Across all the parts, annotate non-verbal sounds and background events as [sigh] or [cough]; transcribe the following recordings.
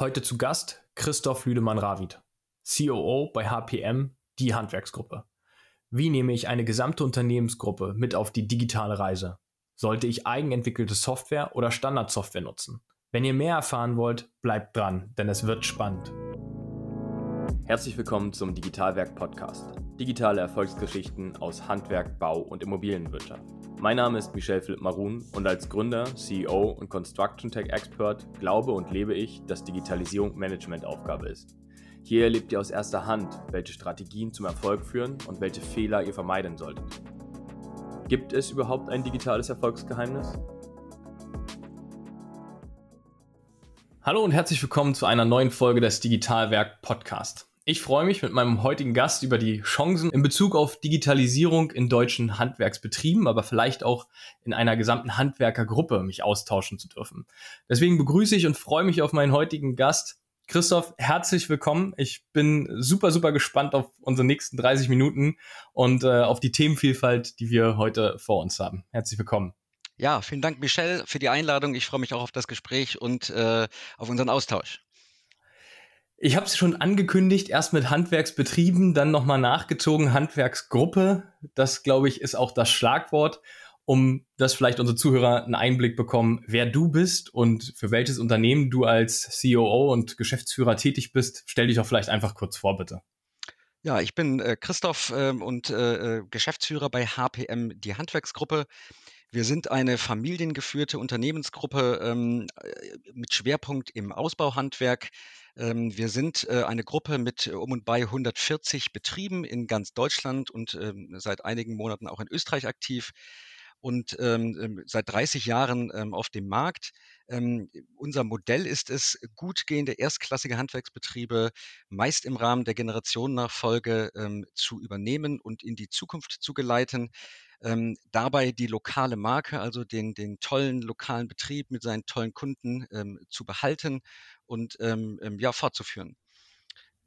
Heute zu Gast Christoph Lüdemann-Ravid, COO bei HPM, die Handwerksgruppe. Wie nehme ich eine gesamte Unternehmensgruppe mit auf die digitale Reise? Sollte ich eigenentwickelte Software oder Standardsoftware nutzen? Wenn ihr mehr erfahren wollt, bleibt dran, denn es wird spannend. Herzlich willkommen zum Digitalwerk Podcast. Digitale Erfolgsgeschichten aus Handwerk, Bau und Immobilienwirtschaft. Mein Name ist Michel Philipp Marun und als Gründer, CEO und Construction Tech Expert glaube und lebe ich, dass Digitalisierung Managementaufgabe ist. Hier erlebt ihr aus erster Hand, welche Strategien zum Erfolg führen und welche Fehler ihr vermeiden solltet. Gibt es überhaupt ein digitales Erfolgsgeheimnis? Hallo und herzlich willkommen zu einer neuen Folge des Digitalwerk Podcast. Ich freue mich mit meinem heutigen Gast über die Chancen in Bezug auf Digitalisierung in deutschen Handwerksbetrieben, aber vielleicht auch in einer gesamten Handwerkergruppe mich austauschen zu dürfen. Deswegen begrüße ich und freue mich auf meinen heutigen Gast. Christoph, herzlich willkommen. Ich bin super, super gespannt auf unsere nächsten 30 Minuten und äh, auf die Themenvielfalt, die wir heute vor uns haben. Herzlich willkommen. Ja, vielen Dank, Michelle, für die Einladung. Ich freue mich auch auf das Gespräch und äh, auf unseren Austausch. Ich habe es schon angekündigt, erst mit Handwerksbetrieben, dann nochmal nachgezogen Handwerksgruppe. Das, glaube ich, ist auch das Schlagwort, um dass vielleicht unsere Zuhörer einen Einblick bekommen, wer du bist und für welches Unternehmen du als COO und Geschäftsführer tätig bist. Stell dich doch vielleicht einfach kurz vor, bitte. Ja, ich bin äh, Christoph äh, und äh Geschäftsführer bei HPM, die Handwerksgruppe. Wir sind eine familiengeführte Unternehmensgruppe ähm, äh, mit Schwerpunkt im Ausbauhandwerk. Ähm, wir sind äh, eine Gruppe mit äh, um und bei 140 Betrieben in ganz Deutschland und ähm, seit einigen Monaten auch in Österreich aktiv und ähm, ähm seit 30 Jahren ähm, auf dem Markt. Ähm, unser Modell ist es, gut gehende erstklassige Handwerksbetriebe meist im Rahmen der Generationennachfolge ähm, zu übernehmen und in die Zukunft zu geleiten ähm, dabei die lokale Marke, also den, den tollen lokalen Betrieb mit seinen tollen Kunden ähm, zu behalten und ähm, ähm ja, fortzuführen.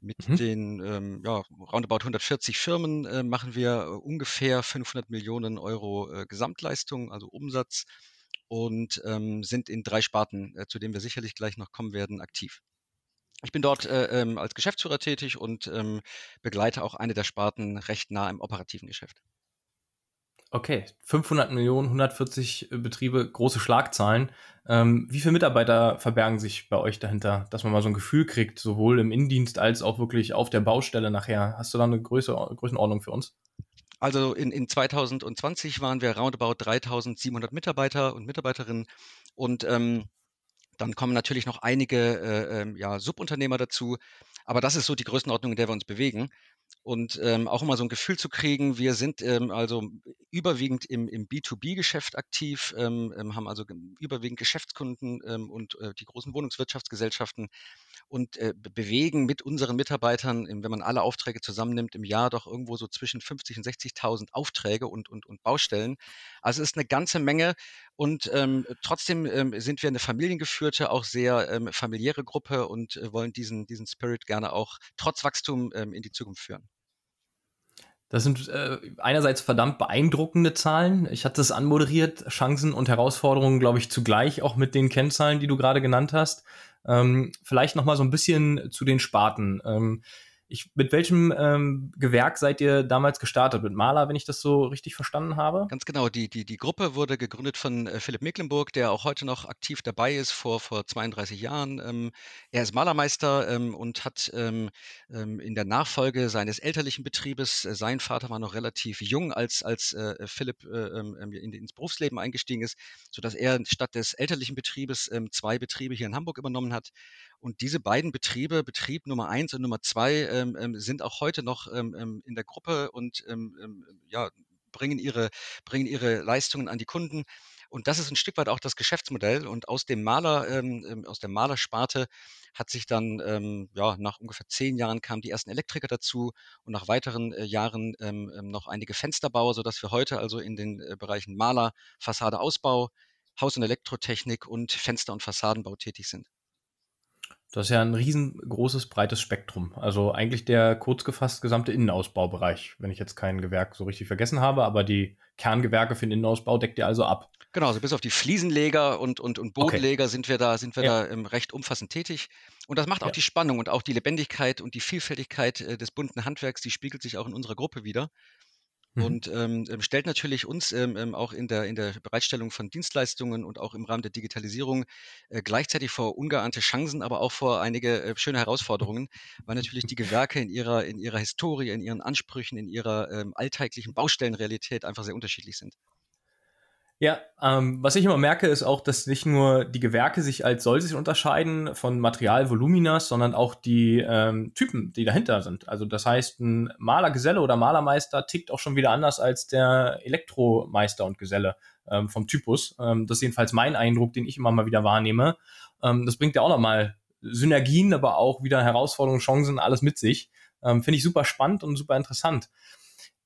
Mit mhm. den ähm, ja, roundabout 140 Firmen äh, machen wir äh, ungefähr 500 Millionen Euro äh, Gesamtleistung, also Umsatz, und ähm, sind in drei Sparten, äh, zu denen wir sicherlich gleich noch kommen werden, aktiv. Ich bin dort äh, ähm, als Geschäftsführer tätig und ähm, begleite auch eine der Sparten recht nah im operativen Geschäft. Okay, 500 Millionen, 140 äh, Betriebe, große Schlagzahlen. Ähm, wie viele Mitarbeiter verbergen sich bei euch dahinter, dass man mal so ein Gefühl kriegt, sowohl im Innendienst als auch wirklich auf der Baustelle nachher? Hast du da eine Größe, Größenordnung für uns? Also in, in 2020 waren wir roundabout 3700 Mitarbeiter und Mitarbeiterinnen und ähm, dann kommen natürlich noch einige äh, äh, ja, Subunternehmer dazu. Aber das ist so die Größenordnung, in der wir uns bewegen und ähm, auch immer so ein Gefühl zu kriegen, wir sind ähm, also überwiegend im, im B2B-Geschäft aktiv, ähm, ähm, haben also überwiegend Geschäftskunden ähm, und äh, die großen Wohnungswirtschaftsgesellschaften und äh, bewegen mit unseren Mitarbeitern, wenn man alle Aufträge zusammennimmt, im Jahr doch irgendwo so zwischen 50 und 60.000 Aufträge und, und, und Baustellen. Also es ist eine ganze Menge und ähm, trotzdem ähm, sind wir eine familiengeführte, auch sehr ähm, familiäre Gruppe und äh, wollen diesen, diesen Spirit gerne auch trotz Wachstum ähm, in die Zukunft führen. Das sind äh, einerseits verdammt beeindruckende Zahlen. Ich hatte es anmoderiert, Chancen und Herausforderungen, glaube ich, zugleich auch mit den Kennzahlen, die du gerade genannt hast. Ähm, vielleicht noch mal so ein bisschen zu den Sparten. Ähm, ich, mit welchem ähm, Gewerk seid ihr damals gestartet? Mit Maler, wenn ich das so richtig verstanden habe? Ganz genau. Die, die, die Gruppe wurde gegründet von äh, Philipp Mecklenburg, der auch heute noch aktiv dabei ist, vor, vor 32 Jahren. Ähm, er ist Malermeister ähm, und hat ähm, ähm, in der Nachfolge seines elterlichen Betriebes, äh, sein Vater war noch relativ jung, als, als äh, Philipp äh, ähm, in, ins Berufsleben eingestiegen ist, sodass er statt des elterlichen Betriebes zwei Betriebe hier in Hamburg übernommen hat. Und diese beiden Betriebe, Betrieb Nummer eins und Nummer zwei, ähm, ähm, sind auch heute noch ähm, ähm, in der Gruppe und ähm, ja, bringen ihre, bringen ihre Leistungen an die Kunden. Und das ist ein Stück weit auch das Geschäftsmodell. Und aus dem Maler, ähm, aus der Malersparte hat sich dann, ähm, ja, nach ungefähr zehn Jahren kamen die ersten Elektriker dazu und nach weiteren äh, Jahren ähm, noch einige Fensterbauer, sodass wir heute also in den äh, Bereichen Maler, Fassade, Ausbau, Haus- und Elektrotechnik und Fenster- und Fassadenbau tätig sind. Das ist ja ein riesengroßes, breites Spektrum. Also eigentlich der kurz gefasst gesamte Innenausbaubereich, wenn ich jetzt kein Gewerk so richtig vergessen habe, aber die Kerngewerke für den Innenausbau deckt ihr also ab. Genau, also bis auf die Fliesenleger und, und, und Bodenleger okay. sind wir da, sind wir ja. da ähm, recht umfassend tätig. Und das macht auch ja. die Spannung und auch die Lebendigkeit und die Vielfältigkeit äh, des bunten Handwerks, die spiegelt sich auch in unserer Gruppe wieder. Mhm. Und ähm, ähm, stellt natürlich uns ähm, ähm, auch in der, in der Bereitstellung von Dienstleistungen und auch im Rahmen der Digitalisierung äh, gleichzeitig vor ungeahnte Chancen, aber auch vor einige äh, schöne Herausforderungen, weil natürlich die Gewerke in ihrer, in ihrer Historie, in ihren Ansprüchen, in ihrer ähm, alltäglichen Baustellenrealität einfach sehr unterschiedlich sind. Ja, ähm, was ich immer merke, ist auch, dass nicht nur die Gewerke sich als solches unterscheiden von Materialvoluminas, sondern auch die ähm, Typen, die dahinter sind. Also das heißt, ein Malergeselle oder Malermeister tickt auch schon wieder anders als der Elektromeister und Geselle ähm, vom Typus. Ähm, das ist jedenfalls mein Eindruck, den ich immer mal wieder wahrnehme. Ähm, das bringt ja auch nochmal Synergien, aber auch wieder Herausforderungen, Chancen, alles mit sich. Ähm, Finde ich super spannend und super interessant.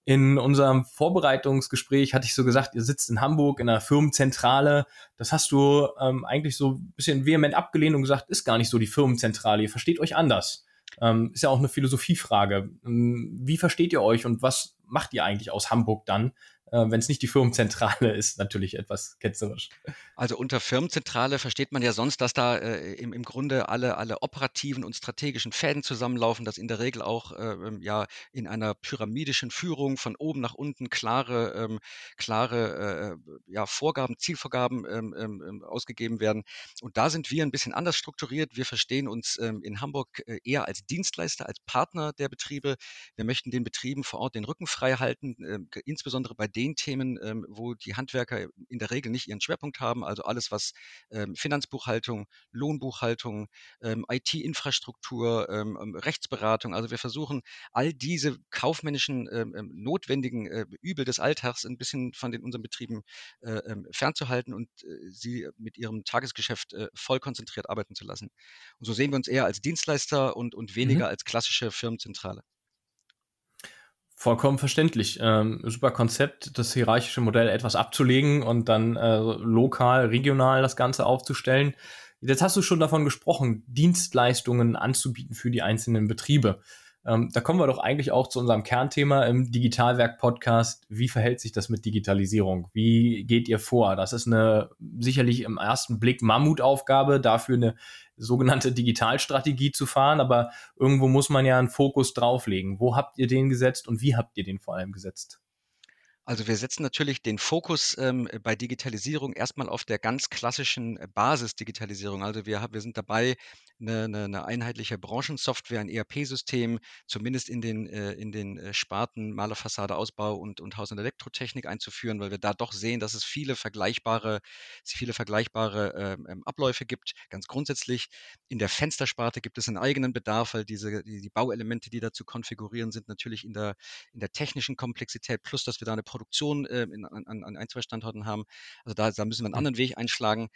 In unserem Vorbereitungsgespräch hatte ich so gesagt, ihr sitzt in Hamburg in einer Firmenzentrale. Das hast du ähm, eigentlich so ein bisschen vehement abgelehnt und gesagt, ist gar nicht so die Firmenzentrale. Ihr versteht euch anders. Ähm, ist ja auch eine Philosophiefrage. Ähm, wie versteht ihr euch und was macht ihr eigentlich aus Hamburg dann? Äh, wenn es nicht die Firmenzentrale [laughs] ist, natürlich etwas ketzerisch. Also unter Firmenzentrale versteht man ja sonst, dass da äh, im, im Grunde alle, alle operativen und strategischen Fäden zusammenlaufen, dass in der Regel auch äh, ähm, ja in einer pyramidischen Führung von oben nach unten klare, ähm, klare äh, ja, Vorgaben, Zielvorgaben ähm, ähm, ähm, ausgegeben werden. Und da sind wir ein bisschen anders strukturiert. Wir verstehen uns ähm, in Hamburg äh, eher als Dienstleister, als Partner der Betriebe. Wir möchten den Betrieben vor Ort den Rücken frei halten, insbesondere bei den Themen, ähm, wo die Handwerker in der Regel nicht ihren Schwerpunkt haben, also alles, was ähm, Finanzbuchhaltung, Lohnbuchhaltung, ähm, IT-Infrastruktur, ähm, ähm, Rechtsberatung, also wir versuchen all diese kaufmännischen ähm, notwendigen äh, Übel des Alltags ein bisschen von den unseren Betrieben äh, fernzuhalten und äh, sie mit ihrem Tagesgeschäft äh, voll konzentriert arbeiten zu lassen. Und so sehen wir uns eher als Dienstleister und, und weniger mhm. als klassische Firmenzentrale. Vollkommen verständlich. Ähm, super Konzept, das hierarchische Modell etwas abzulegen und dann äh, lokal, regional das Ganze aufzustellen. Jetzt hast du schon davon gesprochen, Dienstleistungen anzubieten für die einzelnen Betriebe. Ähm, da kommen wir doch eigentlich auch zu unserem Kernthema im Digitalwerk-Podcast. Wie verhält sich das mit Digitalisierung? Wie geht ihr vor? Das ist eine sicherlich im ersten Blick Mammutaufgabe, dafür eine sogenannte Digitalstrategie zu fahren, aber irgendwo muss man ja einen Fokus drauflegen. Wo habt ihr den gesetzt und wie habt ihr den vor allem gesetzt? Also wir setzen natürlich den Fokus ähm, bei Digitalisierung erstmal auf der ganz klassischen äh, Basis-Digitalisierung. Also wir, wir sind dabei, eine, eine, eine einheitliche Branchensoftware, ein ERP-System, zumindest in den, äh, in den äh, Sparten Malerfassade, Ausbau und, und Haus- und Elektrotechnik einzuführen, weil wir da doch sehen, dass es viele vergleichbare, viele vergleichbare ähm, ähm, Abläufe gibt. Ganz grundsätzlich in der Fenstersparte gibt es einen eigenen Bedarf, weil diese, die, die Bauelemente, die da zu konfigurieren sind, natürlich in der, in der technischen Komplexität, plus dass wir da eine Produktion äh, in, an, an ein, zwei Standorten haben. Also da, da müssen wir einen anderen Weg einschlagen.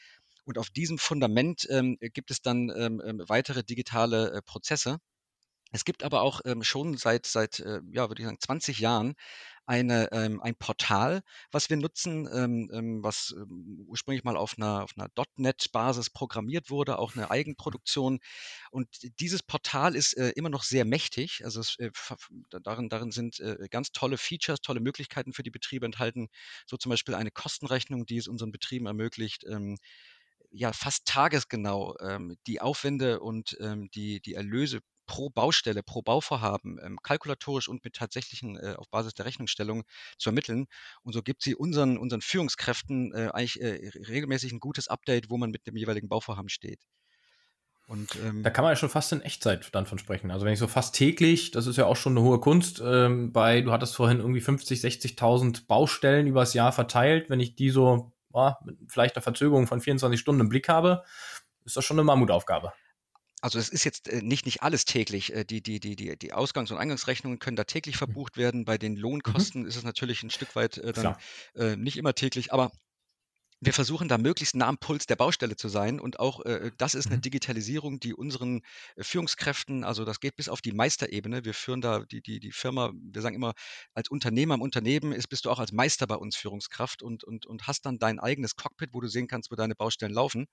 Und auf diesem Fundament ähm, gibt es dann ähm, ähm weitere digitale äh, Prozesse. Es gibt aber auch ähm, schon seit, seit äh, ja, würde ich sagen, 20 Jahren eine, ähm, ein Portal, was wir nutzen, ähm, ähm, was ähm, ursprünglich mal auf einer, auf einer .NET-Basis programmiert wurde, auch eine Eigenproduktion. Und dieses Portal ist äh, immer noch sehr mächtig. Also es, äh, darin, darin sind äh, ganz tolle Features, tolle Möglichkeiten für die Betriebe enthalten. So zum Beispiel eine Kostenrechnung, die es unseren Betrieben ermöglicht, ähm, ja fast tagesgenau ähm, die Aufwände und ähm, die, die Erlöse pro Baustelle, pro Bauvorhaben ähm, kalkulatorisch und mit tatsächlichen äh, auf Basis der Rechnungsstellung zu ermitteln. Und so gibt sie unseren, unseren Führungskräften äh, eigentlich äh, regelmäßig ein gutes Update, wo man mit dem jeweiligen Bauvorhaben steht. Und, ähm, da kann man ja schon fast in Echtzeit dann von sprechen. Also wenn ich so fast täglich, das ist ja auch schon eine hohe Kunst, ähm, bei, du hattest vorhin irgendwie 50, 60.000 Baustellen übers Jahr verteilt, wenn ich die so oh, mit vielleicht einer Verzögerung von 24 Stunden im Blick habe, ist das schon eine Mammutaufgabe. Also es ist jetzt äh, nicht, nicht alles täglich. Äh, die, die, die, die, die Ausgangs- und Eingangsrechnungen können da täglich mhm. verbucht werden. Bei den mhm. Lohnkosten mhm. ist es natürlich ein Stück weit äh, dann äh, nicht immer täglich, aber wir versuchen da möglichst nah am Puls der Baustelle zu sein und auch äh, das ist eine mhm. Digitalisierung, die unseren äh, Führungskräften, also das geht bis auf die Meisterebene. Wir führen da die, die, die Firma, wir sagen immer, als Unternehmer im Unternehmen ist, bist du auch als Meister bei uns Führungskraft und, und, und hast dann dein eigenes Cockpit, wo du sehen kannst, wo deine Baustellen laufen.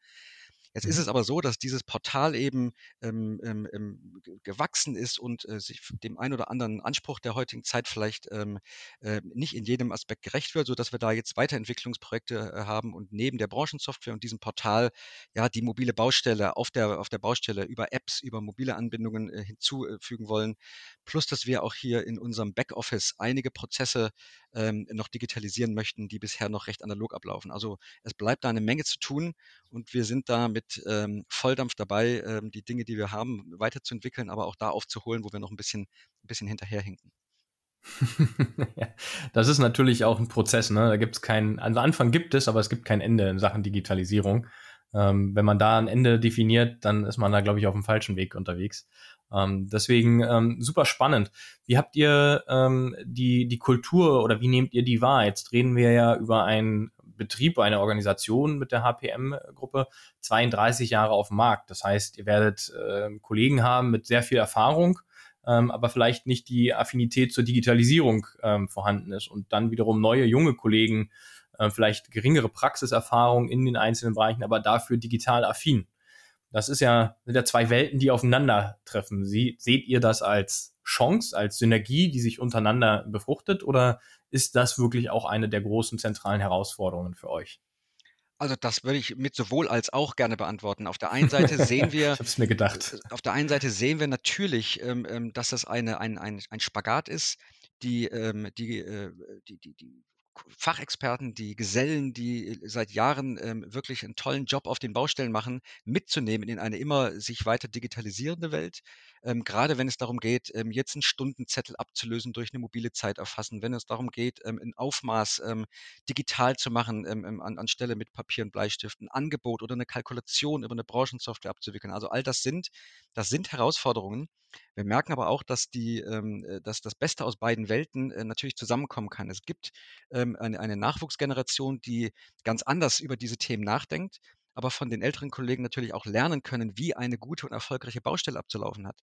Jetzt ist Mhm. es aber so, dass dieses Portal eben ähm, ähm, ähm, gewachsen ist und äh, sich dem ein oder anderen Anspruch der heutigen Zeit vielleicht ähm, äh, nicht in jedem Aspekt gerecht wird, sodass wir da jetzt Weiterentwicklungsprojekte äh, haben und neben der Branchensoftware und diesem Portal ja die mobile Baustelle auf der, auf der Baustelle über Apps, über mobile Anbindungen äh, hinzufügen wollen. Plus, dass wir auch hier in unserem Backoffice einige Prozesse ähm, noch digitalisieren möchten, die bisher noch recht analog ablaufen. Also es bleibt da eine Menge zu tun und wir sind da mit ähm, Volldampf dabei, ähm, die Dinge, die wir haben, weiterzuentwickeln, aber auch da aufzuholen, wo wir noch ein bisschen, ein bisschen hinterherhinken. [laughs] das ist natürlich auch ein Prozess, ne? Da gibt es keinen, also Anfang gibt es, aber es gibt kein Ende in Sachen Digitalisierung. Ähm, wenn man da ein Ende definiert, dann ist man da, glaube ich, auf dem falschen Weg unterwegs. Ähm, deswegen ähm, super spannend. Wie habt ihr ähm, die, die Kultur oder wie nehmt ihr die wahr? Jetzt reden wir ja über einen Betrieb, eine Organisation mit der HPM-Gruppe, 32 Jahre auf dem Markt. Das heißt, ihr werdet äh, Kollegen haben mit sehr viel Erfahrung, ähm, aber vielleicht nicht die Affinität zur Digitalisierung ähm, vorhanden ist und dann wiederum neue junge Kollegen, äh, vielleicht geringere Praxiserfahrung in den einzelnen Bereichen, aber dafür digital affin. Das ist ja, sind ja zwei Welten, die aufeinandertreffen. Sie, seht ihr das als Chance, als Synergie, die sich untereinander befruchtet, oder ist das wirklich auch eine der großen zentralen Herausforderungen für euch? Also das würde ich mit sowohl als auch gerne beantworten. Auf der einen Seite sehen [laughs] wir, ich mir gedacht. äh, auf der einen Seite sehen wir natürlich, ähm, ähm, dass das eine, ein, ein, ein Spagat ist, die, ähm, die, äh, die, die, die Fachexperten, die Gesellen, die äh, seit Jahren ähm, wirklich einen tollen Job auf den Baustellen machen, mitzunehmen in eine immer sich weiter digitalisierende Welt. Ähm, gerade wenn es darum geht, ähm, jetzt einen Stundenzettel abzulösen durch eine mobile Zeit erfassen, wenn es darum geht, ähm, ein Aufmaß ähm, digital zu machen, ähm, ähm, an, anstelle mit Papier und Bleistift, ein Angebot oder eine Kalkulation über eine Branchensoftware abzuwickeln. Also all das sind, das sind Herausforderungen. Wir merken aber auch, dass die, ähm, äh, dass das Beste aus beiden Welten äh, natürlich zusammenkommen kann. Es gibt ähm, eine, eine Nachwuchsgeneration, die ganz anders über diese Themen nachdenkt, aber von den älteren Kollegen natürlich auch lernen können, wie eine gute und erfolgreiche Baustelle abzulaufen hat.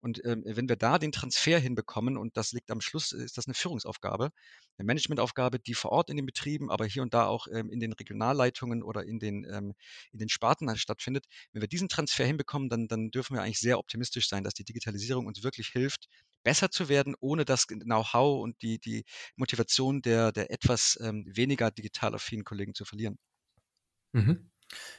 Und ähm, wenn wir da den Transfer hinbekommen, und das liegt am Schluss, ist das eine Führungsaufgabe, eine Managementaufgabe, die vor Ort in den Betrieben, aber hier und da auch ähm, in den Regionalleitungen oder in den, ähm, in den Sparten stattfindet. Wenn wir diesen Transfer hinbekommen, dann, dann dürfen wir eigentlich sehr optimistisch sein, dass die Digitalisierung uns wirklich hilft, besser zu werden, ohne das Know-how und die, die Motivation der, der etwas ähm, weniger digital affinen Kollegen zu verlieren. Mhm.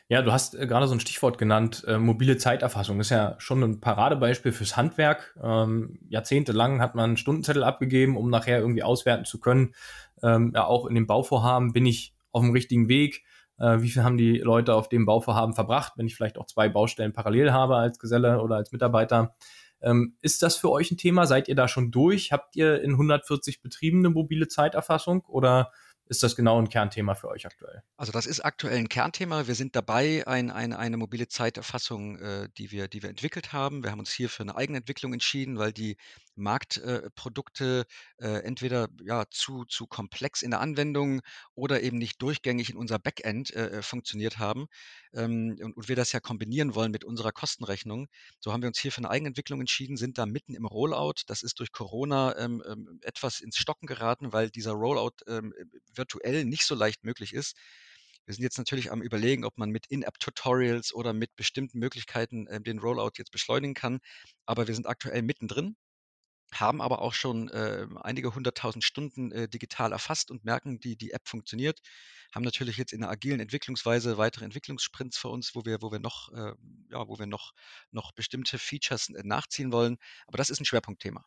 Ja, du hast äh, gerade so ein Stichwort genannt, äh, mobile Zeiterfassung. ist ja schon ein Paradebeispiel fürs Handwerk. Ähm, jahrzehntelang hat man Stundenzettel abgegeben, um nachher irgendwie auswerten zu können. Ähm, ja, auch in dem Bauvorhaben bin ich auf dem richtigen Weg. Äh, wie viel haben die Leute auf dem Bauvorhaben verbracht, wenn ich vielleicht auch zwei Baustellen parallel habe als Geselle oder als Mitarbeiter? Ähm, ist das für euch ein Thema? Seid ihr da schon durch? Habt ihr in 140 Betrieben eine mobile Zeiterfassung oder ist das genau ein Kernthema für euch aktuell? Also das ist aktuell ein Kernthema. Wir sind dabei, ein, ein, eine mobile Zeiterfassung, äh, die, wir, die wir entwickelt haben. Wir haben uns hier für eine Eigenentwicklung entschieden, weil die Marktprodukte äh, entweder ja, zu, zu komplex in der Anwendung oder eben nicht durchgängig in unser Backend äh, äh, funktioniert haben. Ähm, und, und wir das ja kombinieren wollen mit unserer Kostenrechnung. So haben wir uns hier für eine Eigenentwicklung entschieden, sind da mitten im Rollout. Das ist durch Corona ähm, ähm, etwas ins Stocken geraten, weil dieser Rollout ähm, virtuell nicht so leicht möglich ist. Wir sind jetzt natürlich am Überlegen, ob man mit In-App-Tutorials oder mit bestimmten Möglichkeiten äh, den Rollout jetzt beschleunigen kann. Aber wir sind aktuell mittendrin haben aber auch schon äh, einige hunderttausend Stunden äh, digital erfasst und merken, die, die App funktioniert. Haben natürlich jetzt in einer agilen Entwicklungsweise weitere Entwicklungssprints für uns, wo wir, wo wir noch, äh, ja, wo wir noch, noch bestimmte Features äh, nachziehen wollen. Aber das ist ein Schwerpunktthema.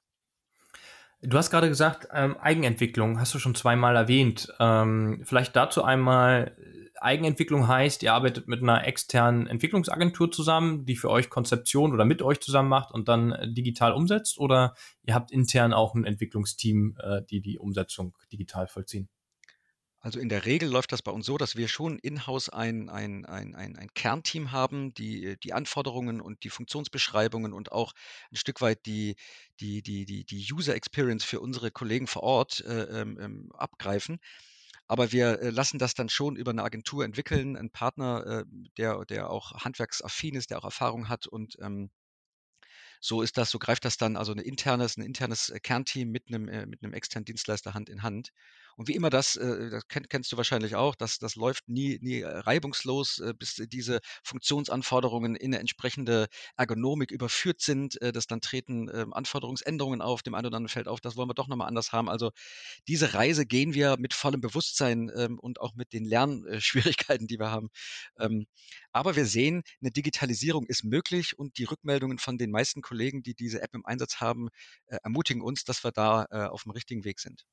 Du hast gerade gesagt, ähm, Eigenentwicklung hast du schon zweimal erwähnt. Ähm, vielleicht dazu einmal, Eigenentwicklung heißt, ihr arbeitet mit einer externen Entwicklungsagentur zusammen, die für euch Konzeption oder mit euch zusammen macht und dann äh, digital umsetzt oder ihr habt intern auch ein Entwicklungsteam, äh, die die Umsetzung digital vollziehen? Also in der Regel läuft das bei uns so, dass wir schon in-house ein, ein, ein, ein, ein Kernteam haben, die die Anforderungen und die Funktionsbeschreibungen und auch ein Stück weit die, die, die, die, die User Experience für unsere Kollegen vor Ort äh, ähm, ähm abgreifen. Aber wir äh, lassen das dann schon über eine Agentur entwickeln, ein Partner, äh, der, der auch handwerksaffin ist, der auch Erfahrung hat und ähm, So ist das, so greift das dann also ein internes, ein internes äh, Kernteam mit einem, äh, mit einem externen Dienstleister Hand in Hand. Und wie immer das, äh, das kenn, kennst du wahrscheinlich auch, das, das läuft nie, nie reibungslos, bis diese Funktionsanforderungen in eine entsprechende Ergonomik überführt sind. Dass dann treten äh, Anforderungsänderungen auf, dem einen oder anderen fällt auf, das wollen wir doch nochmal anders haben. Also diese Reise gehen wir mit vollem Bewusstsein ähm, und auch mit den Lernschwierigkeiten, die wir haben. Ähm, aber wir sehen, eine Digitalisierung ist möglich und die Rückmeldungen von den meisten Kollegen, die diese App im Einsatz haben, äh, ermutigen uns, dass wir da äh, auf dem richtigen Weg sind.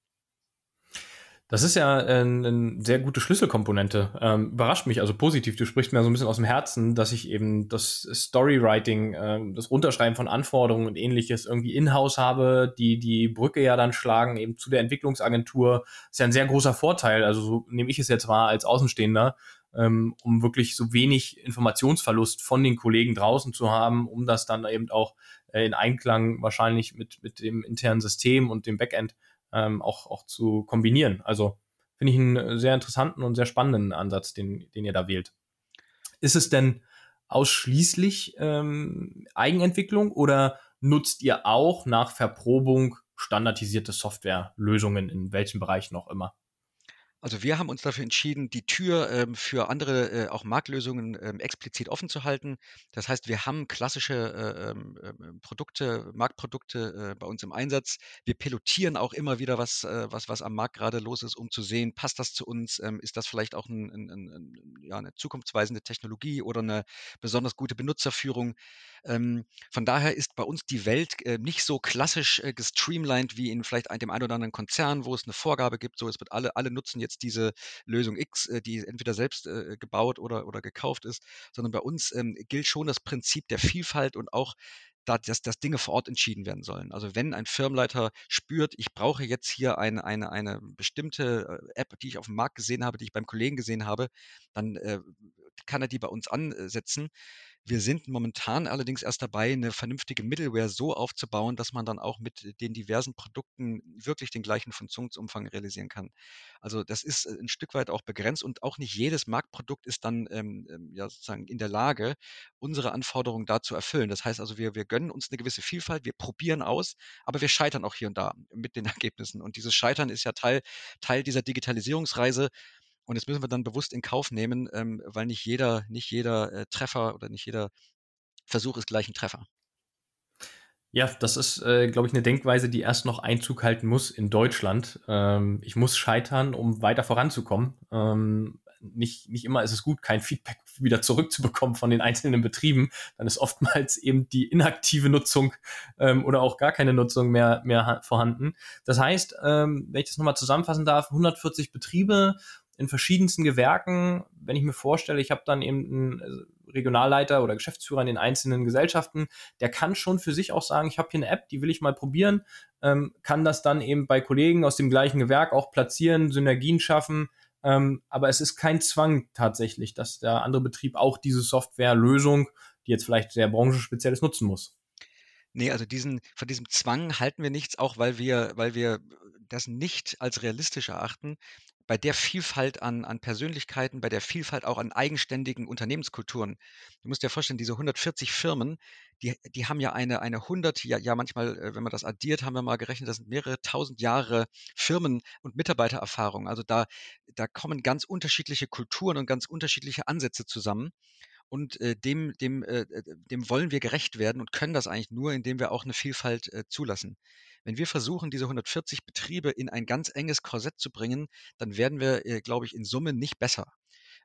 Das ist ja eine, eine sehr gute Schlüsselkomponente. Ähm, überrascht mich also positiv. Du sprichst mir so ein bisschen aus dem Herzen, dass ich eben das Storywriting, äh, das Runterschreiben von Anforderungen und ähnliches irgendwie in-house habe, die die Brücke ja dann schlagen eben zu der Entwicklungsagentur. Das ist ja ein sehr großer Vorteil. Also so nehme ich es jetzt wahr als Außenstehender, ähm, um wirklich so wenig Informationsverlust von den Kollegen draußen zu haben, um das dann eben auch äh, in Einklang wahrscheinlich mit, mit dem internen System und dem Backend ähm, auch, auch zu kombinieren. Also finde ich einen sehr interessanten und sehr spannenden Ansatz, den, den ihr da wählt. Ist es denn ausschließlich ähm, Eigenentwicklung oder nutzt ihr auch nach Verprobung standardisierte Softwarelösungen in welchem Bereich noch immer? Also wir haben uns dafür entschieden, die Tür ähm, für andere äh, auch Marktlösungen ähm, explizit offen zu halten. Das heißt, wir haben klassische äh, ähm, ähm Produkte, Marktprodukte äh, bei uns im Einsatz. Wir pilotieren auch immer wieder, was, äh, was, was am Markt gerade los ist, um zu sehen, passt das zu uns? Ähm, ist das vielleicht auch ein, ein, ein, ja, eine zukunftsweisende Technologie oder eine besonders gute Benutzerführung? Ähm, von daher ist bei uns die Welt äh, nicht so klassisch äh, gestreamlined wie in vielleicht dem einen oder anderen Konzern, wo es eine Vorgabe gibt, so es wird alle, alle nutzen jetzt diese Lösung X, äh, die entweder selbst äh, gebaut oder, oder gekauft ist, sondern bei uns ähm, gilt schon das Prinzip der Vielfalt und auch da, dass, dass Dinge vor Ort entschieden werden sollen. Also wenn ein Firmenleiter spürt, ich brauche jetzt hier eine, eine, eine bestimmte äh, App, die ich auf dem Markt gesehen habe, die ich beim Kollegen gesehen habe, dann äh, kann er die bei uns ansetzen. Wir sind momentan allerdings erst dabei, eine vernünftige Middleware so aufzubauen, dass man dann auch mit den diversen Produkten wirklich den gleichen Funktionsumfang realisieren kann. Also das ist äh, ein Stück weit auch begrenzt und auch nicht jedes Marktprodukt ist dann ähm, ähm, ja sozusagen in der Lage, unsere Anforderungen da zu erfüllen. Das heißt also, wir, wir gönnen uns eine gewisse Vielfalt, wir probieren aus, aber wir scheitern auch hier und da mit den [laughs] Ergebnissen. Und dieses Scheitern ist ja Teil, Teil dieser Digitalisierungsreise, und das müssen wir dann bewusst in Kauf nehmen, ähm, weil nicht jeder, nicht jeder äh, Treffer oder nicht jeder Versuch ist gleich ein Treffer. Ja, das ist, äh, glaube ich, eine Denkweise, die erst noch Einzug halten muss in Deutschland. Ähm, ich muss scheitern, um weiter voranzukommen. Ähm, nicht, nicht immer ist es gut, kein Feedback [laughs] wieder zurückzubekommen von den einzelnen Betrieben. Dann ist oftmals eben die inaktive Nutzung ähm, oder auch gar keine Nutzung mehr, mehr vorhanden. Das heißt, ähm, wenn ich das nochmal zusammenfassen darf, 140 Betriebe, in verschiedensten Gewerken. Wenn ich mir vorstelle, ich habe dann eben einen äh, Regionalleiter oder Geschäftsführer in den einzelnen Gesellschaften, der kann schon für sich auch sagen, ich habe hier eine App, die will ich mal probieren, ähm, kann das dann eben bei Kollegen aus dem gleichen Gewerk auch platzieren, Synergien schaffen. Ähm, aber es ist kein Zwang tatsächlich, dass der andere Betrieb auch diese Softwarelösung, die jetzt vielleicht sehr branchenspeziell ist, nutzen muss. Nee, also diesen, von diesem Zwang halten wir nichts, auch weil wir, weil wir das nicht als realistisch erachten bei der Vielfalt an, an Persönlichkeiten, bei der Vielfalt auch an eigenständigen Unternehmenskulturen. Du musst dir vorstellen, diese 140 Firmen, die, die haben ja eine, eine 100, ja, ja manchmal, äh, wenn man das addiert, haben wir mal gerechnet, das sind mehrere tausend Jahre Firmen- und Mitarbeitererfahrung. Also da, da kommen ganz unterschiedliche Kulturen und ganz unterschiedliche Ansätze zusammen. Und äh, dem, dem, äh, äh dem wollen wir gerecht werden und können das eigentlich nur, indem wir auch eine Vielfalt äh, zulassen. Wenn wir versuchen, diese 140 Betriebe in ein ganz enges Korsett zu bringen, dann werden wir, äh, glaube ich, in Summe nicht besser.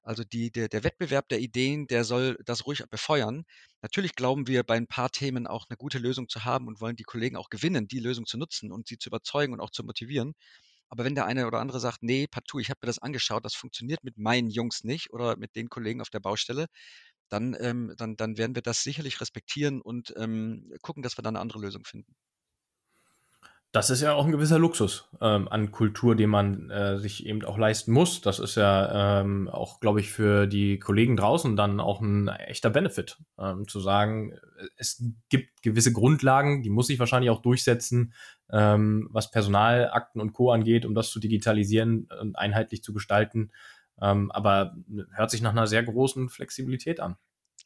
Also die, der, der Wettbewerb der Ideen, der soll das ruhig befeuern. Natürlich glauben wir bei ein paar Themen auch eine gute Lösung zu haben und wollen die Kollegen auch gewinnen, die Lösung zu nutzen und sie zu überzeugen und auch zu motivieren. Aber wenn der eine oder andere sagt, nee, partout, ich habe mir das angeschaut, das funktioniert mit meinen Jungs nicht oder mit den Kollegen auf der Baustelle, dann, ähm, dann, dann werden wir das sicherlich respektieren und ähm, gucken, dass wir da eine andere Lösung finden das ist ja auch ein gewisser Luxus ähm, an Kultur, den man äh, sich eben auch leisten muss. Das ist ja ähm, auch, glaube ich, für die Kollegen draußen dann auch ein echter Benefit, ähm, zu sagen, es gibt gewisse Grundlagen, die muss ich wahrscheinlich auch durchsetzen, ähm, was Personalakten und Co. angeht, um das zu digitalisieren und einheitlich zu gestalten. Ähm, aber hört sich nach einer sehr großen Flexibilität an.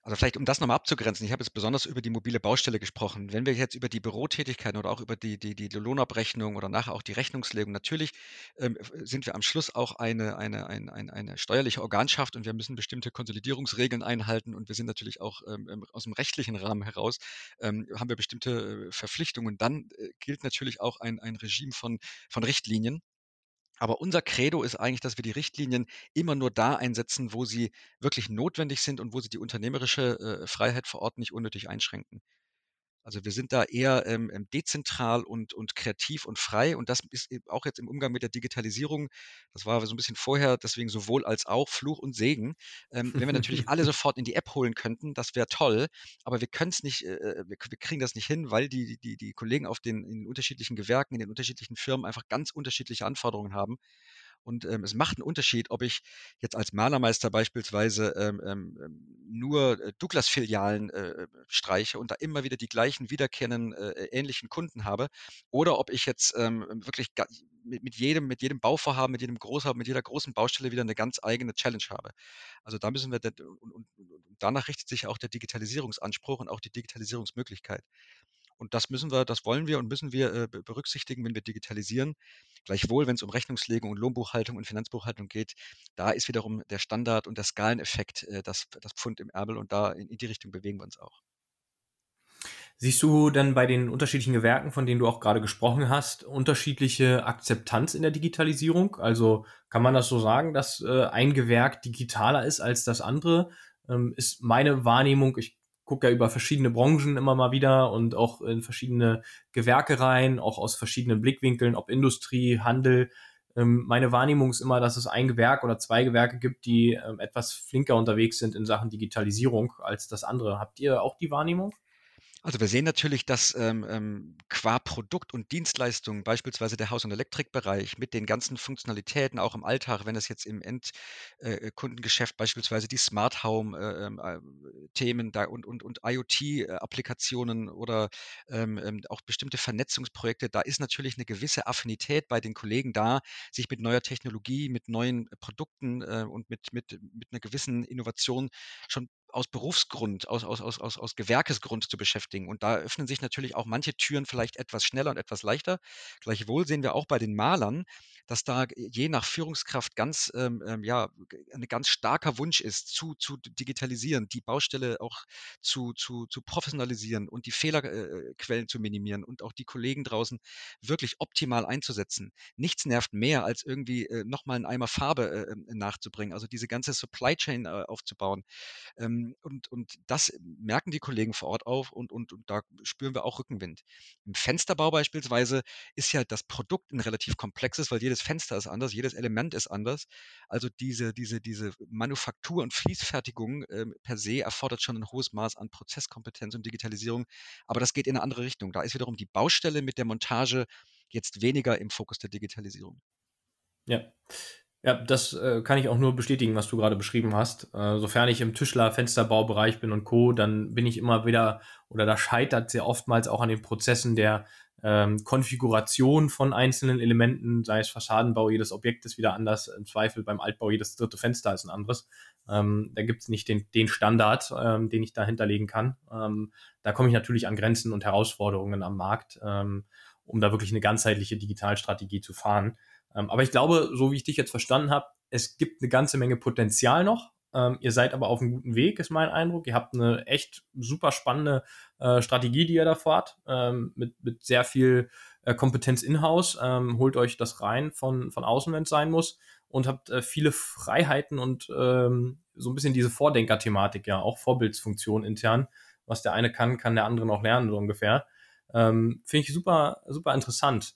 Also vielleicht, um das nochmal abzugrenzen, ich habe jetzt besonders über die mobile Baustelle gesprochen. Wenn wir jetzt über die Bürotätigkeiten oder auch über die, die, die Lohnabrechnung oder nachher auch die Rechnungslegung, natürlich ähm, sind wir am Schluss auch eine, eine, eine, eine, eine steuerliche Organschaft und wir müssen bestimmte Konsolidierungsregeln einhalten und wir sind natürlich auch ähm, aus dem rechtlichen Rahmen heraus, ähm, haben wir bestimmte äh, Verpflichtungen. Dann äh, gilt natürlich auch ein, ein Regime von, von Richtlinien. Aber unser Credo ist eigentlich, dass wir die Richtlinien immer nur da einsetzen, wo sie wirklich notwendig sind und wo sie die unternehmerische äh, Freiheit vor Ort nicht unnötig einschränken. Also wir sind da eher ähm, ähm, dezentral und, und kreativ und frei. Und das ist auch jetzt im Umgang mit der Digitalisierung, das war so ein bisschen vorher, deswegen sowohl als auch Fluch und Segen. Ähm, wenn wir natürlich alle [laughs] sofort in die App holen könnten, das wäre toll, aber wir können es nicht, äh, äh, wir, wir, kriegen das nicht hin, weil die, die, die Kollegen auf den, in den unterschiedlichen Gewerken, in den unterschiedlichen Firmen einfach ganz unterschiedliche Anforderungen haben. Und ähm, es macht einen Unterschied, ob ich jetzt als Malermeister beispielsweise ähm, ähm, ähm nur äh, Douglas-Filialen äh, streiche und da immer wieder die gleichen wiederkehrenden äh, ähnlichen Kunden habe, oder ob ich jetzt ähm, wirklich mit, mit, jedem, mit jedem Bauvorhaben, mit jedem Großhaben, mit jeder großen Baustelle wieder eine ganz eigene Challenge habe. Also da müssen wir, und, und, und danach richtet sich auch der Digitalisierungsanspruch und auch die Digitalisierungsmöglichkeit. Und das müssen wir, das wollen wir und müssen wir äh, berücksichtigen, wenn wir digitalisieren. Gleichwohl, wenn es um Rechnungslegung und Lohnbuchhaltung und Finanzbuchhaltung geht, da ist wiederum der Standard und der Skaleneffekt äh, das, das Pfund im Ärmel und da in, in die Richtung bewegen wir uns auch. Siehst du denn bei den unterschiedlichen Gewerken, von denen du auch gerade gesprochen hast, unterschiedliche Akzeptanz in der Digitalisierung? Also kann man das so sagen, dass äh, ein Gewerk digitaler ist als das andere? Ähm, ist meine Wahrnehmung, ich gucke ja über verschiedene Branchen immer mal wieder und auch in verschiedene Gewerke rein, auch aus verschiedenen Blickwinkeln, ob Industrie, Handel. Ähm, meine Wahrnehmung ist immer, dass es ein Gewerk oder zwei Gewerke gibt, die ähm, etwas flinker unterwegs sind in Sachen Digitalisierung als das andere. Habt ihr auch die Wahrnehmung? Also wir sehen natürlich, dass ähm, ähm, qua Produkt und Dienstleistung, beispielsweise der Haus- und Elektrikbereich mit den ganzen Funktionalitäten, auch im Alltag, wenn es jetzt im Endkundengeschäft äh, beispielsweise die Smart Home äh, ähm, äh, Themen da und, und, und IoT-Applikationen oder ähm, ähm, auch bestimmte Vernetzungsprojekte, da ist natürlich eine gewisse Affinität bei den Kollegen da, sich mit neuer Technologie, mit neuen Produkten äh, und mit, mit, mit einer gewissen Innovation schon aus Berufsgrund, aus, aus, aus, aus, Gewerkesgrund zu beschäftigen. Und da öffnen sich natürlich auch manche Türen vielleicht etwas schneller und etwas leichter. Gleichwohl sehen wir auch bei den Malern, dass da je nach Führungskraft ganz, ähm, ähm, ja, ein ganz starker Wunsch ist, zu, zu digitalisieren, die Baustelle auch zu, zu, zu professionalisieren und die Fehlerquellen äh, zu minimieren und auch die Kollegen draußen wirklich optimal einzusetzen. Nichts nervt mehr, als irgendwie äh, nochmal einen Eimer Farbe äh, ähm, nachzubringen, also diese ganze Supply Chain äh, aufzubauen. Ähm, und, und das merken die Kollegen vor Ort auf und, und, und da spüren wir auch Rückenwind. Im Fensterbau beispielsweise ist ja das Produkt ein relativ komplexes, weil jedes Fenster ist anders, jedes Element ist anders. Also diese, diese, diese Manufaktur und Fließfertigung äh, per se erfordert schon ein hohes Maß an Prozesskompetenz und Digitalisierung. Aber das geht in eine andere Richtung. Da ist wiederum die Baustelle mit der Montage jetzt weniger im Fokus der Digitalisierung. Ja. Ja, das äh, kann ich auch nur bestätigen, was du gerade beschrieben hast. Äh, sofern ich im Tischler, Fensterbaubereich bin und Co., dann bin ich immer wieder, oder da scheitert sehr oftmals auch an den Prozessen der ähm, Konfiguration von einzelnen Elementen, sei es Fassadenbau, jedes Objekt ist wieder anders, im Zweifel beim Altbau jedes dritte Fenster ist ein anderes. Ähm, da gibt es nicht den, den Standard, ähm, den ich da hinterlegen kann. Ähm, da komme ich natürlich an Grenzen und Herausforderungen am Markt, ähm, um da wirklich eine ganzheitliche Digitalstrategie zu fahren. Ähm, aber ich glaube, so wie ich dich jetzt verstanden habe, es gibt eine ganze Menge Potenzial noch. Ähm, ihr seid aber auf einem guten Weg, ist mein Eindruck. Ihr habt eine echt super spannende äh, Strategie, die ihr da fahrt, ähm, mit, mit sehr viel äh, Kompetenz in-house. Holt euch das rein von, von außen, wenn es sein muss. Und habt äh, viele Freiheiten und so ein bisschen diese Vordenker-Thematik, ja, auch Vorbildsfunktion intern. Was der eine kann, kann der andere noch lernen, so ungefähr. Finde ich super, super interessant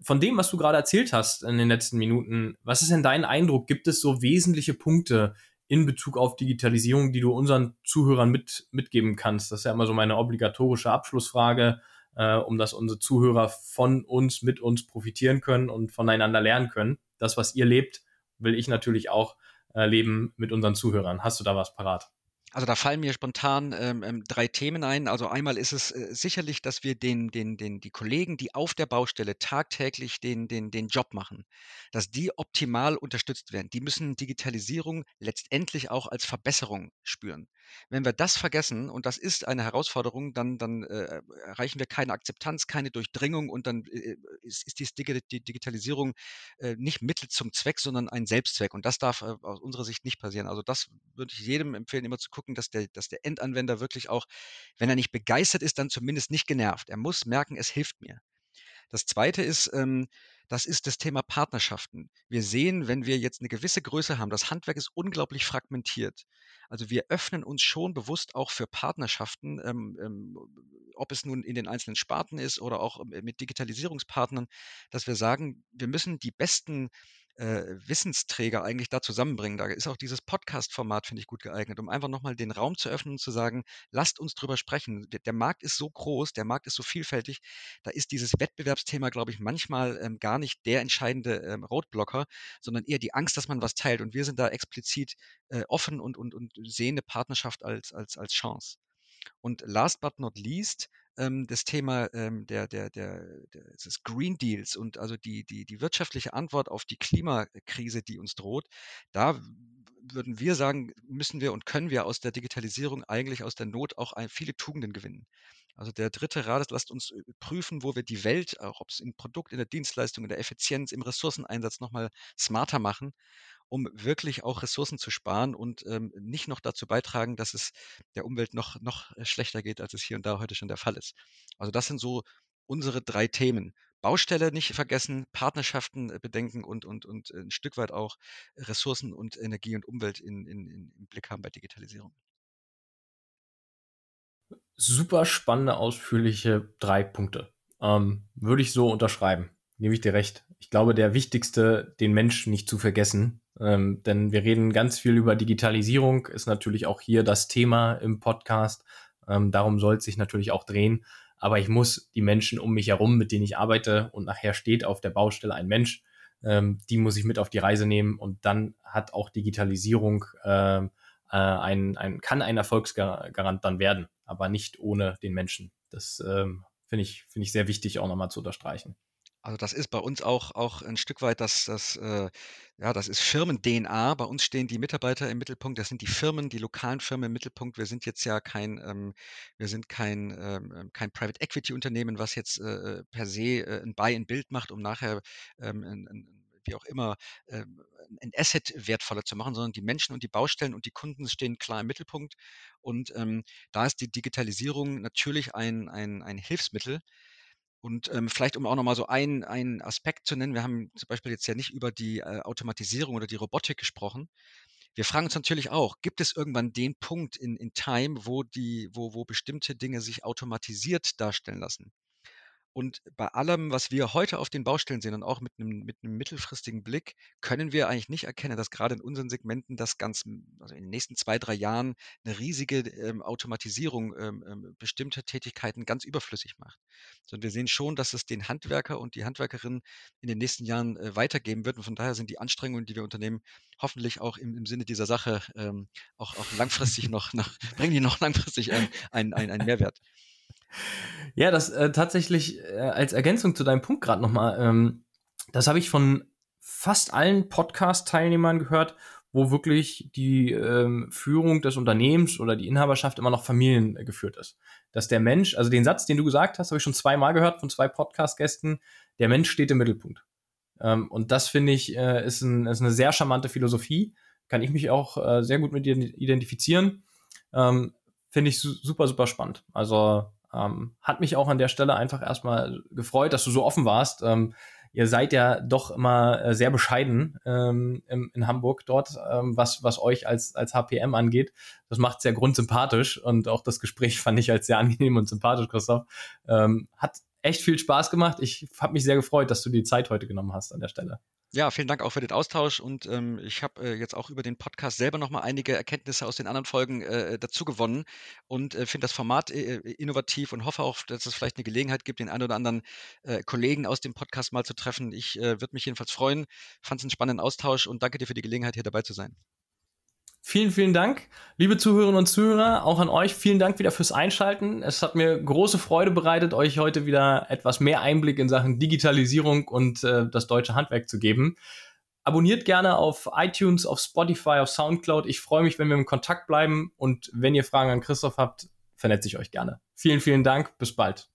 von dem, was du gerade erzählt hast in den letzten Minuten, was ist denn dein Eindruck? Gibt es so wesentliche Punkte in Bezug auf Digitalisierung, die du unseren Zuhörern mit, mitgeben kannst? Das ist ja immer so meine obligatorische Abschlussfrage, äh, um dass unsere Zuhörer von uns, mit uns profitieren können und voneinander lernen können. Das, was ihr lebt, will ich natürlich auch äh, leben mit unseren Zuhörern. Hast du da was parat? Also da fallen mir spontan ähm, ähm, drei Themen ein. Also einmal ist es äh, sicherlich, dass wir den, den, den, die Kollegen, die auf der Baustelle tagtäglich den, den, den Job machen, dass die optimal unterstützt werden. Die müssen Digitalisierung letztendlich auch als Verbesserung spüren. Wenn wir das vergessen, und das ist eine Herausforderung, dann, dann äh, erreichen wir keine Akzeptanz, keine Durchdringung und dann äh, ist, ist die, die Digitalisierung äh, nicht Mittel zum Zweck, sondern ein Selbstzweck. Und das darf äh, aus unserer Sicht nicht passieren. Also das würde ich jedem empfehlen, immer zu gucken, dass der, dass der Endanwender wirklich auch, wenn er nicht begeistert ist, dann zumindest nicht genervt. Er muss merken, es hilft mir. Das Zweite ist, ähm, das ist das Thema Partnerschaften. Wir sehen, wenn wir jetzt eine gewisse Größe haben, das Handwerk ist unglaublich fragmentiert. Also wir öffnen uns schon bewusst auch für Partnerschaften, ähm, ähm, ob es nun in den einzelnen Sparten ist oder auch ähm, mit Digitalisierungspartnern, dass wir sagen, wir müssen die besten äh, Wissensträger eigentlich da zusammenbringen. Da ist auch dieses Podcast-Format, finde ich, gut geeignet, um einfach nochmal den Raum zu öffnen und zu sagen, lasst uns drüber sprechen. Der, der, Markt ist so groß, der Markt ist so vielfältig, da ist dieses Wettbewerbsthema, glaube ich, manchmal ähm, gar nicht der entscheidende ähm, Roadblocker, sondern eher die Angst, dass man was teilt. Und wir sind da explizit äh, offen und, und, und sehen eine Partnerschaft als, als, als Chance. Und last but not least, ähm, das Thema ähm, der, der, der, der, des Green Deals und also die, die, die wirtschaftliche Antwort auf die Klimakrise, die uns droht, da würden wir sagen, müssen wir und können wir aus der Digitalisierung eigentlich aus der Not auch ein, viele Tugenden gewinnen. Also der dritte Rat ist, lasst uns äh, prüfen, wo wir die Welt, auch ob es im Produkt, in der Dienstleistung, in der Effizienz, im Ressourceneinsatz nochmal smarter machen um wirklich auch Ressourcen zu sparen und ähm, nicht noch dazu beitragen, dass es der Umwelt noch, noch äh, schlechter geht, als es hier und da heute schon der Fall ist. Also das sind so unsere drei Themen. Baustelle nicht vergessen, Partnerschaften äh, bedenken und, und, und ein Stück weit auch Ressourcen und Energie und Umwelt in, in, in, im Blick haben bei Digitalisierung. Super spannende, ausführliche drei Punkte. Ähm, würde ich so unterschreiben. Gebe ich dir recht. Ich glaube, der wichtigste, den Menschen nicht zu vergessen, ähm, denn wir reden ganz viel über Digitalisierung, ist natürlich auch hier das Thema im Podcast. Ähm, darum soll es sich natürlich auch drehen. Aber ich muss die Menschen um mich herum, mit denen ich arbeite und nachher steht auf der Baustelle ein Mensch, ähm, die muss ich mit auf die Reise nehmen und dann hat auch Digitalisierung ähm, äh, ein, ein, kann ein Erfolgsgarant dann werden, aber nicht ohne den Menschen. Das ähm, finde ich, finde ich sehr wichtig auch nochmal zu unterstreichen. Also das ist bei uns auch, auch ein Stück weit das, das, äh, ja, das ist Firmen-DNA. Bei uns stehen die Mitarbeiter im Mittelpunkt. Das sind die Firmen, die lokalen Firmen im Mittelpunkt. Wir sind jetzt ja kein, ähm, wir sind kein, ähm, ähm kein Private Equity Unternehmen, was jetzt äh, äh, per se äh, ein Buy in Bild macht, um nachher ähm, ein, ein, wie auch immer ähm, ein Asset wertvoller zu machen, sondern die Menschen und die Baustellen und die Kunden stehen klar im Mittelpunkt. Und ähm, da ist die Digitalisierung natürlich ein, ein, ein Hilfsmittel, und ähm, vielleicht, um auch nochmal so einen, einen Aspekt zu nennen, wir haben zum Beispiel jetzt ja nicht über die äh, Automatisierung oder die Robotik gesprochen. Wir fragen uns natürlich auch, gibt es irgendwann den Punkt in, in Time, wo, die, wo, wo bestimmte Dinge sich automatisiert darstellen lassen? Und bei allem, was wir heute auf den Baustellen sehen und auch mit einem, mit einem mittelfristigen Blick, können wir eigentlich nicht erkennen, dass gerade in unseren Segmenten das ganz, also in den nächsten zwei, drei Jahren eine riesige ähm, Automatisierung ähm, ähm, bestimmter Tätigkeiten ganz überflüssig macht. Sondern wir sehen schon, dass es den Handwerker und die Handwerkerinnen in den nächsten Jahren äh, weitergeben wird. Und von daher sind die Anstrengungen, die wir unternehmen, hoffentlich auch im, im Sinne dieser Sache ähm, auch, auch langfristig noch, noch, [laughs] bringen die noch langfristig einen, einen, einen Mehrwert. Ja, das äh, tatsächlich äh, als Ergänzung zu deinem Punkt gerade nochmal, ähm, das habe ich von fast allen Podcast-Teilnehmern gehört, wo wirklich die ähm, Führung des Unternehmens oder die Inhaberschaft immer noch familiengeführt ist. Dass der Mensch, also den Satz, den du gesagt hast, habe ich schon zweimal gehört von zwei Podcast-Gästen, der Mensch steht im Mittelpunkt. Ähm, und das finde ich äh, ist, ein, ist eine sehr charmante Philosophie. Kann ich mich auch äh, sehr gut mit dir identifizieren. Ähm, finde ich su super, super spannend. Also ähm, hat mich auch an der Stelle einfach erstmal gefreut, dass du so offen warst. Ähm, ihr seid ja doch immer äh, sehr bescheiden ähm, im, in Hamburg dort, ähm, was, was euch als, als HPM angeht. Das macht sehr grundsympathisch und auch das Gespräch [laughs] fand ich als sehr angenehm und sympathisch, Christoph. Ähm, hat echt viel Spaß gemacht. Ich habe mich sehr gefreut, dass du die Zeit heute genommen hast an der Stelle. Ja, vielen Dank auch für den Austausch und ähm, ich habe äh, jetzt auch über den Podcast selber nochmal einige Erkenntnisse aus den anderen Folgen äh, dazu gewonnen und äh, finde das Format äh, innovativ und hoffe auch, dass es vielleicht eine Gelegenheit gibt, den einen oder anderen äh, Kollegen aus dem Podcast mal zu treffen. Ich äh, würde mich jedenfalls freuen, fand es einen spannenden Austausch und danke dir für die Gelegenheit, hier dabei zu sein. Vielen, vielen Dank, liebe Zuhörerinnen und Zuhörer, auch an euch. Vielen Dank wieder fürs Einschalten. Es hat mir große Freude bereitet, euch heute wieder etwas mehr Einblick in Sachen Digitalisierung und äh, das deutsche Handwerk zu geben. abonniert gerne auf iTunes, auf Spotify, auf Soundcloud. Ich freue mich, wenn wir im Kontakt bleiben und wenn ihr Fragen an Christoph habt, vernetze ich euch gerne. Vielen, vielen Dank. Bis bald.